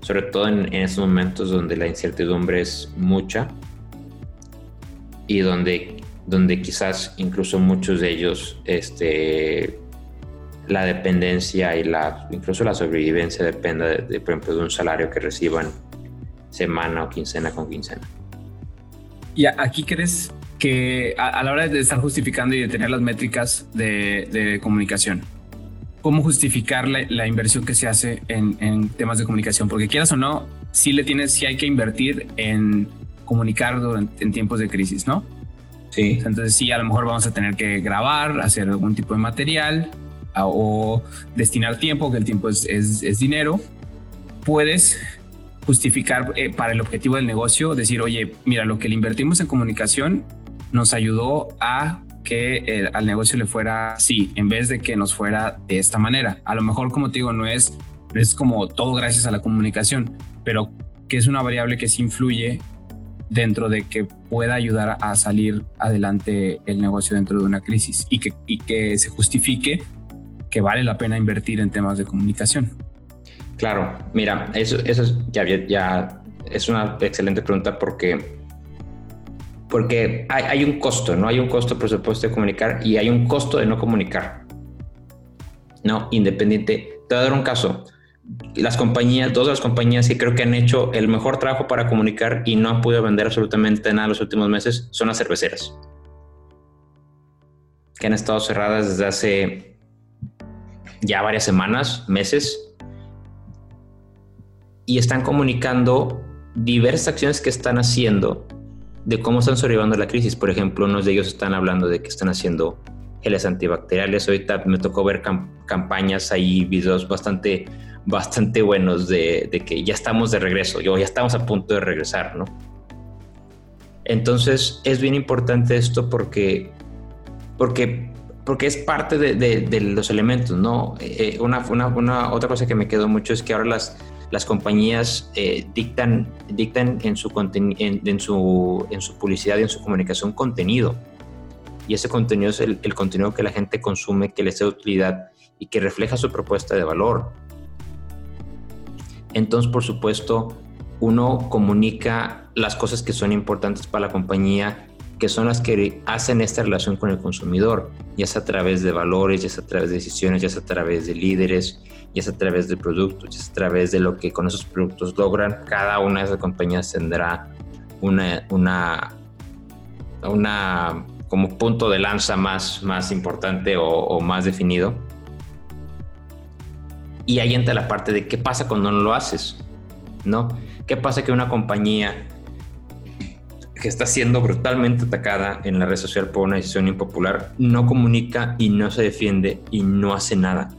Sobre todo en, estos momentos donde la incertidumbre es mucha y donde, donde quizás incluso muchos de ellos, este, la dependencia y la, incluso la sobrevivencia dependa, de, por ejemplo, de un salario que reciban semana o quincena con quincena. ¿Y aquí crees que a, la hora de estar justificando y de tener las métricas de, comunicación, cómo justificar la, inversión que se hace en, temas de comunicación, porque quieras o no, sí le tienes, sí hay que invertir en comunicar durante, en tiempos de crisis, ¿no? Sí. Entonces sí, a lo mejor vamos a tener que grabar, hacer algún tipo de material o destinar tiempo, que el tiempo es, es dinero. Puedes justificar eh, para el objetivo del negocio, decir, oye, mira, lo que le invertimos en comunicación nos ayudó a que eh, al negocio le fuera así, en vez de que nos fuera de esta manera. A lo mejor, como te digo, no es, es como todo gracias a la comunicación, pero que es una variable que sí influye dentro de que pueda ayudar a salir adelante el negocio dentro de una crisis y que, y que se justifique que vale la pena invertir en temas de comunicación. Claro, mira, eso, eso ya, ya es una excelente pregunta porque porque hay, un costo, ¿no? Hay un costo, por supuesto, de comunicar y hay un costo de no comunicar. No, independiente. Te voy a dar un caso. Las compañías, dos de las compañías que creo que han hecho el mejor trabajo para comunicar y no han podido vender absolutamente nada los últimos meses son las cerveceras. Que han estado cerradas desde hace ya varias semanas, meses, y están comunicando diversas acciones que están haciendo de cómo están sobrellevando la crisis. Por ejemplo, unos de ellos están hablando de que están haciendo geles antibacteriales. Ahorita me tocó ver campañas ahí, videos bastante, bastante buenos de, de, que ya estamos de regreso, ya estamos a punto de regresar, ¿no? Entonces es bien importante esto porque, porque, porque es parte de, de, los elementos, ¿no? Eh, una, una, una, otra cosa que me quedó mucho es que ahora las, las compañías eh, dictan, dictan en, su en, en, su, en su publicidad y en su comunicación contenido. Y ese contenido es el, el contenido que la gente consume, que les da utilidad y que refleja su propuesta de valor. Entonces, por supuesto, uno comunica las cosas que son importantes para la compañía, que son las que hacen esta relación con el consumidor, ya sea a través de valores, ya sea a través de decisiones, ya sea a través de líderes, ya sea a través de productos, ya sea a través de lo que con esos productos logran. Cada una de esas compañías tendrá una, una, una como punto de lanza más, más importante o, o más definido. Y ahí entra la parte de qué pasa cuando no lo haces, ¿no? ¿Qué pasa que una compañía que está siendo brutalmente atacada en la red social por una decisión impopular no comunica y no se defiende y no hace nada?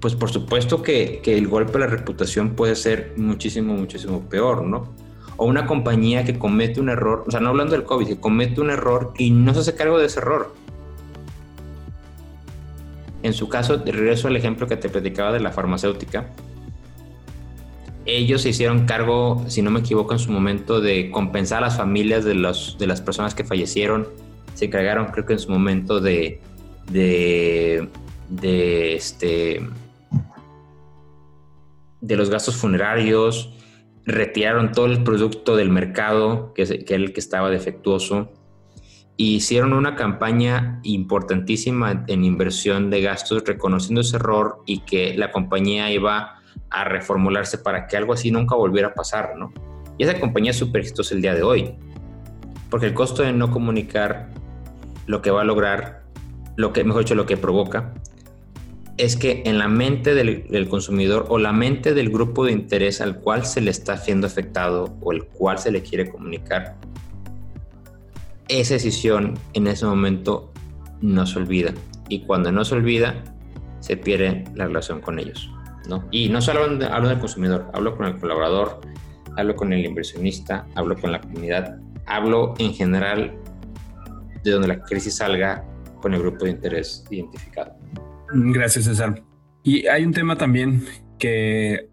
Pues por supuesto que, que el golpe a la reputación puede ser muchísimo, muchísimo peor, ¿no? O una compañía que comete un error, o sea, no hablando del COVID, que comete un error y no se hace cargo de ese error. En su caso, regreso al ejemplo que te platicaba de la farmacéutica, ellos se hicieron cargo, si no me equivoco, en su momento de compensar a las familias de, los, de las personas que fallecieron. Se encargaron, creo que en su momento, de, de, este, de los gastos funerarios. Retiraron todo el producto del mercado, que, que era el que estaba defectuoso. Hicieron una campaña importantísima en inversión de gastos, reconociendo ese error y que la compañía iba a reformularse para que algo así nunca volviera a pasar, ¿no? Y esa compañía es súper exitosa el día de hoy, porque el costo de no comunicar lo que va a lograr, lo que, mejor dicho, lo que provoca, es que en la mente del, del, consumidor o la mente del grupo de interés al cual se le está siendo afectado o el cual se le quiere comunicar, esa decisión en ese momento no se olvida. Y cuando no se olvida, se pierde la relación con ellos. Y no solo hablo, del consumidor, hablo con el colaborador, hablo con el inversionista, hablo con la comunidad, hablo en general de donde la crisis salga con el grupo de interés identificado. Gracias, César. Y hay un tema también que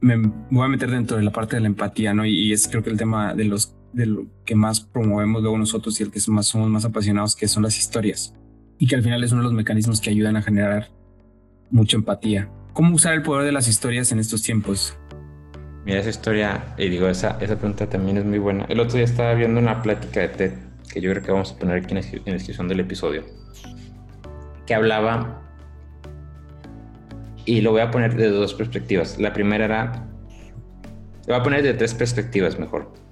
me voy a meter dentro de la parte de la empatía, ¿no? Y, es creo que el tema de los de lo que más promovemos luego nosotros y el que más, somos más apasionados, que son las historias. Y que al final es uno de los mecanismos que ayudan a generar mucha empatía. ¿Cómo usar el poder de las historias en estos tiempos? Mira, esa historia, y digo, esa, esa pregunta también es muy buena. El otro día estaba viendo una plática de TED, que yo creo que vamos a poner aquí en la descripción del episodio, que hablaba, y lo voy a poner de dos perspectivas. La primera era, lo voy a poner de tres perspectivas mejor.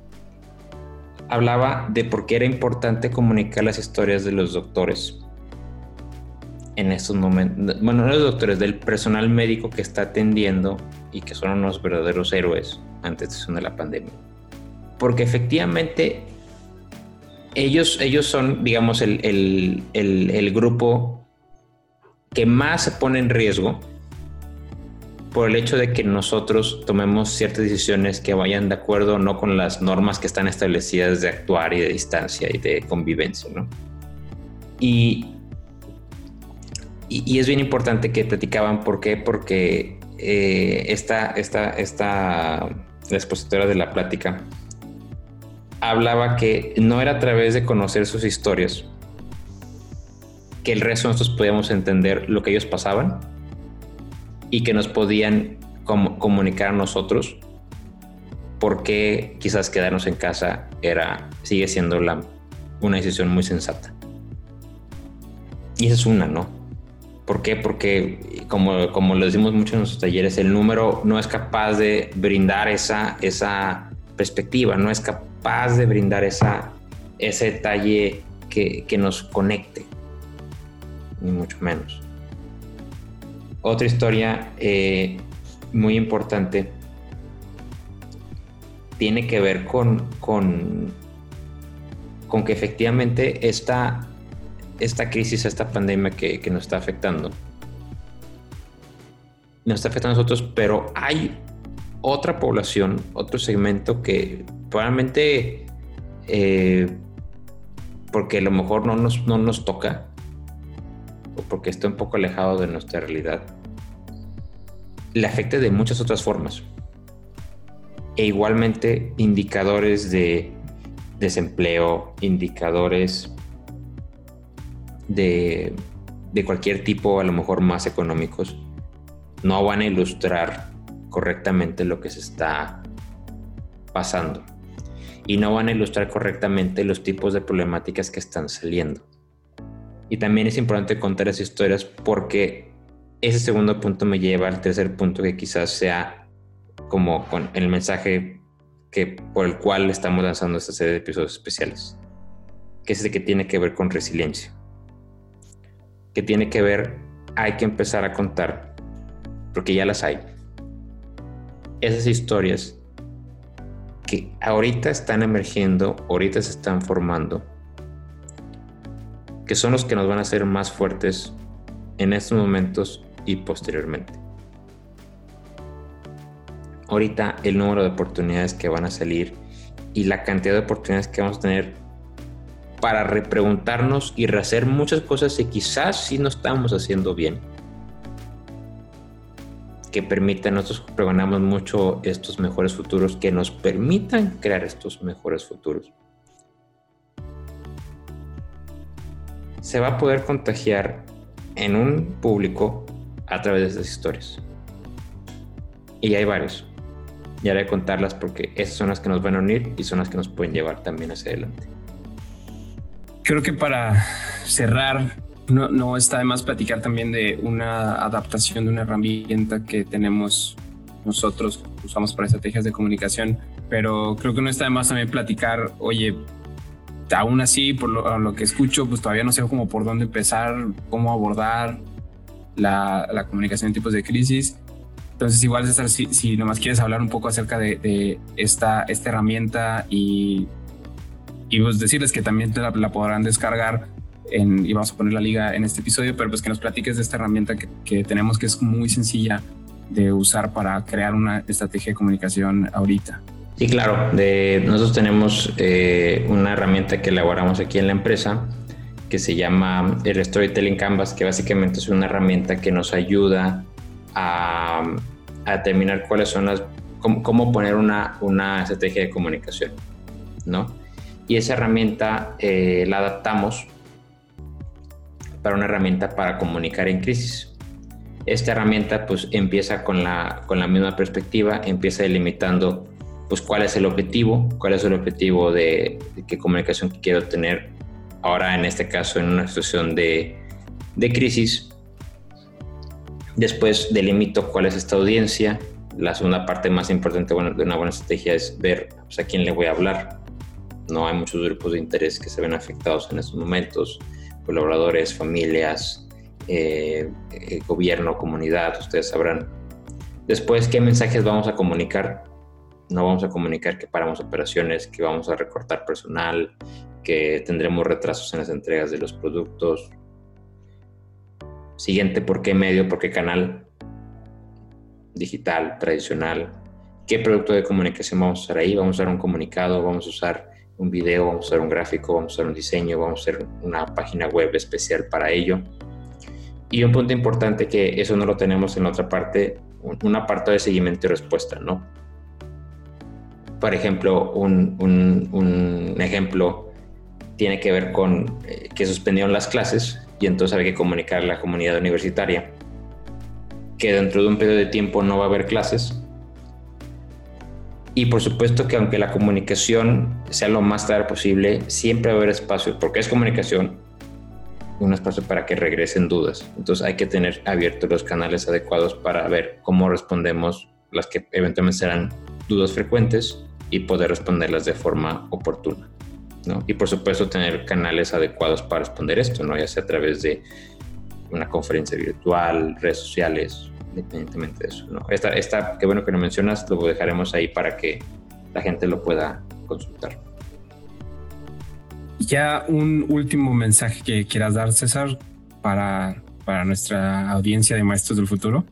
Hablaba de por qué era importante comunicar las historias de los doctores en estos momentos, bueno, no los doctores, del personal médico que está atendiendo y que son unos verdaderos héroes antes de la pandemia. Porque efectivamente ellos, ellos son, digamos, el, el, grupo que más se pone en riesgo por el hecho de que nosotros tomemos ciertas decisiones que vayan de acuerdo no con las normas que están establecidas de actuar y de distancia y de convivencia, ¿no? Y y, es bien importante que platicaban, ¿por qué? Porque eh, esta, esta, esta, la expositora de la plática hablaba que no era a través de conocer sus historias que el resto de nosotros podíamos entender lo que ellos pasaban y que nos podían comunicar a nosotros por qué quizás quedarnos en casa era, sigue siendo la, una decisión muy sensata. Y esa es una, ¿no? ¿Por qué? Porque, como, como lo decimos mucho en nuestros talleres, el número no es capaz de brindar esa, esa perspectiva, no es capaz de brindar esa, ese detalle que, que nos conecte, ni mucho menos. Otra historia, eh, muy importante. Tiene que ver con, con, con que efectivamente esta, esta crisis, esta pandemia que, que nos está afectando, nos está afectando a nosotros, pero hay otra población, otro segmento que probablemente eh, porque a lo mejor no nos, no nos toca o porque está un poco alejado de nuestra realidad, le afecte de muchas otras formas. E igualmente indicadores de desempleo, indicadores de, de cualquier tipo, a lo mejor más económicos, no van a ilustrar correctamente lo que se está pasando y no van a ilustrar correctamente los tipos de problemáticas que están saliendo. Y también es importante contar esas historias porque ese segundo punto me lleva al tercer punto que quizás sea como con el mensaje que por el cual estamos lanzando esta serie de episodios especiales, que es el que tiene que ver con resiliencia, que tiene que ver, hay que empezar a contar, porque ya las hay, esas historias que ahorita están emergiendo, ahorita se están formando, que son los que nos van a hacer más fuertes en estos momentos y posteriormente. Ahorita el número de oportunidades que van a salir y la cantidad de oportunidades que vamos a tener para repreguntarnos y rehacer muchas cosas que quizás sí no estamos haciendo bien que permitan, nosotros pregonamos mucho estos mejores futuros, que nos permitan crear estos mejores futuros. Se va a poder contagiar en un público a través de estas historias. Y hay varios. Y haré contarlas porque esas son las que nos van a unir y son las que nos pueden llevar también hacia adelante. Creo que para cerrar no, no está de más platicar también de una adaptación de una herramienta que tenemos nosotros, usamos para estrategias de comunicación, pero creo que no está de más también platicar, oye, aún así, por lo, que escucho, pues todavía no sé cómo por dónde empezar, cómo abordar la, comunicación en tipos de crisis. Entonces, igual, César, si, si nomás quieres hablar un poco acerca de, esta, esta herramienta y, y pues decirles que también la, la podrán descargar y vamos a poner la liga en este episodio, pero pues que nos platiques de esta herramienta que, tenemos que es muy sencilla de usar para crear una estrategia de comunicación ahorita. Sí, claro. Nosotros tenemos eh, una herramienta que elaboramos aquí en la empresa que se llama el Storytelling Canvas, que básicamente es una herramienta que nos ayuda a, a determinar cuáles son las, cómo, poner una, una, estrategia de comunicación, ¿no? Y esa herramienta eh, la adaptamos para una herramienta para comunicar en crisis. Esta herramienta pues empieza con la, con la misma perspectiva, empieza delimitando pues cuál es el objetivo, cuál es el objetivo de, qué comunicación quiero tener ahora en este caso en una situación de, de crisis. Después delimito cuál es esta audiencia. La segunda parte más importante bueno, de una buena estrategia es ver pues, a quién le voy a hablar. No hay muchos grupos de interés que se ven afectados en estos momentos colaboradores, familias, eh, eh, gobierno, comunidad, ustedes sabrán. Después, ¿qué mensajes vamos a comunicar? No vamos a comunicar que paramos operaciones, que vamos a recortar personal, que tendremos retrasos en las entregas de los productos. Siguiente, ¿por qué medio? ¿Por qué canal? Digital, tradicional. ¿Qué producto de comunicación vamos a usar ahí? Vamos a usar un comunicado, vamos a usar un video, vamos a hacer un gráfico, vamos a hacer un diseño, vamos a hacer una página web especial para ello. Y un punto importante que eso no lo tenemos en la otra parte, una parte de seguimiento y respuesta, ¿no? Por ejemplo, un, un, ejemplo tiene que ver con eh, que suspendieron las clases y entonces hay que comunicar a la comunidad universitaria que dentro de un periodo de tiempo no va a haber clases y por supuesto que aunque la comunicación sea lo más clara posible, siempre va a haber espacio, porque es comunicación, un espacio para que regresen dudas. Entonces hay que tener abiertos los canales adecuados para ver cómo respondemos las que eventualmente serán dudas frecuentes y poder responderlas de forma oportuna. ¿no? Y por supuesto tener canales adecuados para responder esto, ¿no? ya sea a través de una conferencia virtual, redes sociales, independientemente de eso. ¿no? Esta, esta, qué bueno que lo mencionas, lo dejaremos ahí para que la gente lo pueda consultar. Ya un último mensaje que quieras dar, César, para, para nuestra audiencia de Maestros del Futuro.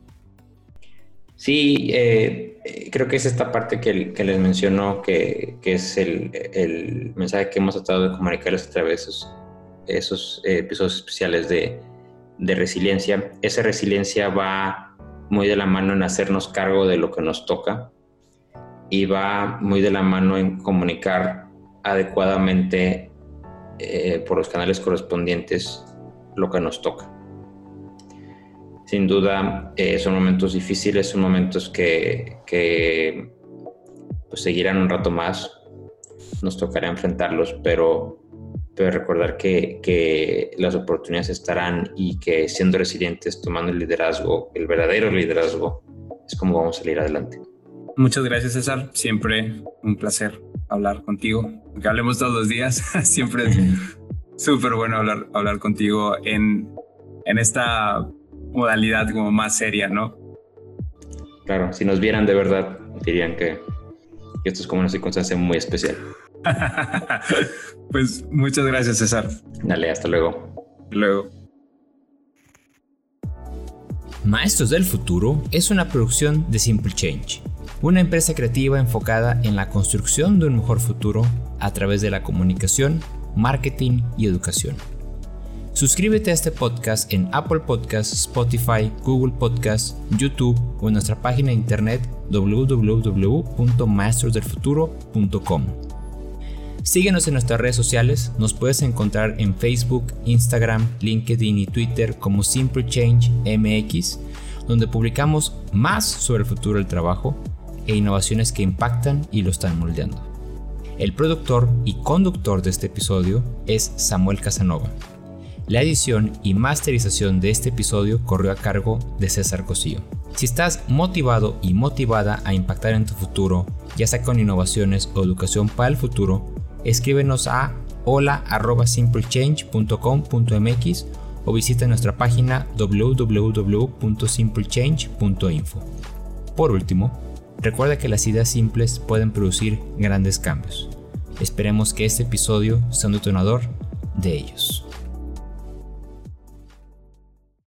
Sí, eh, creo que es esta parte que, les mencionó, que, es el, mensaje que hemos tratado de comunicarles a través de esos, esos episodios especiales de, de resiliencia. Esa resiliencia va muy de la mano en hacernos cargo de lo que nos toca y va muy de la mano en comunicar adecuadamente eh, por los canales correspondientes lo que nos toca. Sin duda eh, son momentos difíciles, son momentos que, que pues, seguirán un rato más, nos tocará enfrentarlos, pero pero recordar que, que, las oportunidades estarán y que siendo resilientes, tomando el liderazgo, el verdadero liderazgo, es como vamos a salir adelante. Muchas gracias, César. Siempre un placer hablar contigo. Que hablemos todos los días. Siempre es súper bueno hablar, hablar contigo en, en esta modalidad como más seria, ¿no? Claro, si nos vieran de verdad, dirían que esto es como una circunstancia muy especial. pues muchas gracias, César. Dale, hasta luego. Luego. Maestros del Futuro es una producción de Simple Change, una empresa creativa enfocada en la construcción de un mejor futuro a través de la comunicación, marketing y educación. Suscríbete a este podcast en Apple Podcasts, Spotify, Google Podcasts, YouTube o en nuestra página de internet www.maestrosdelfuturo.com. Síguenos en nuestras redes sociales, nos puedes encontrar en Facebook, Instagram, LinkedIn y Twitter como Simple Change MX, donde publicamos más sobre el futuro del trabajo e innovaciones que impactan y lo están moldeando. El productor y conductor de este episodio es Samuel Casanova. La edición y masterización de este episodio corrió a cargo de César Cosío. Si estás motivado y motivada a impactar en tu futuro, ya sea con innovaciones o educación para el futuro, escríbenos a hola@simplechange.com.mx o visita nuestra página www.simplechange.info. Por último, recuerda que las ideas simples pueden producir grandes cambios. Esperemos que este episodio sea un detonador de ellos.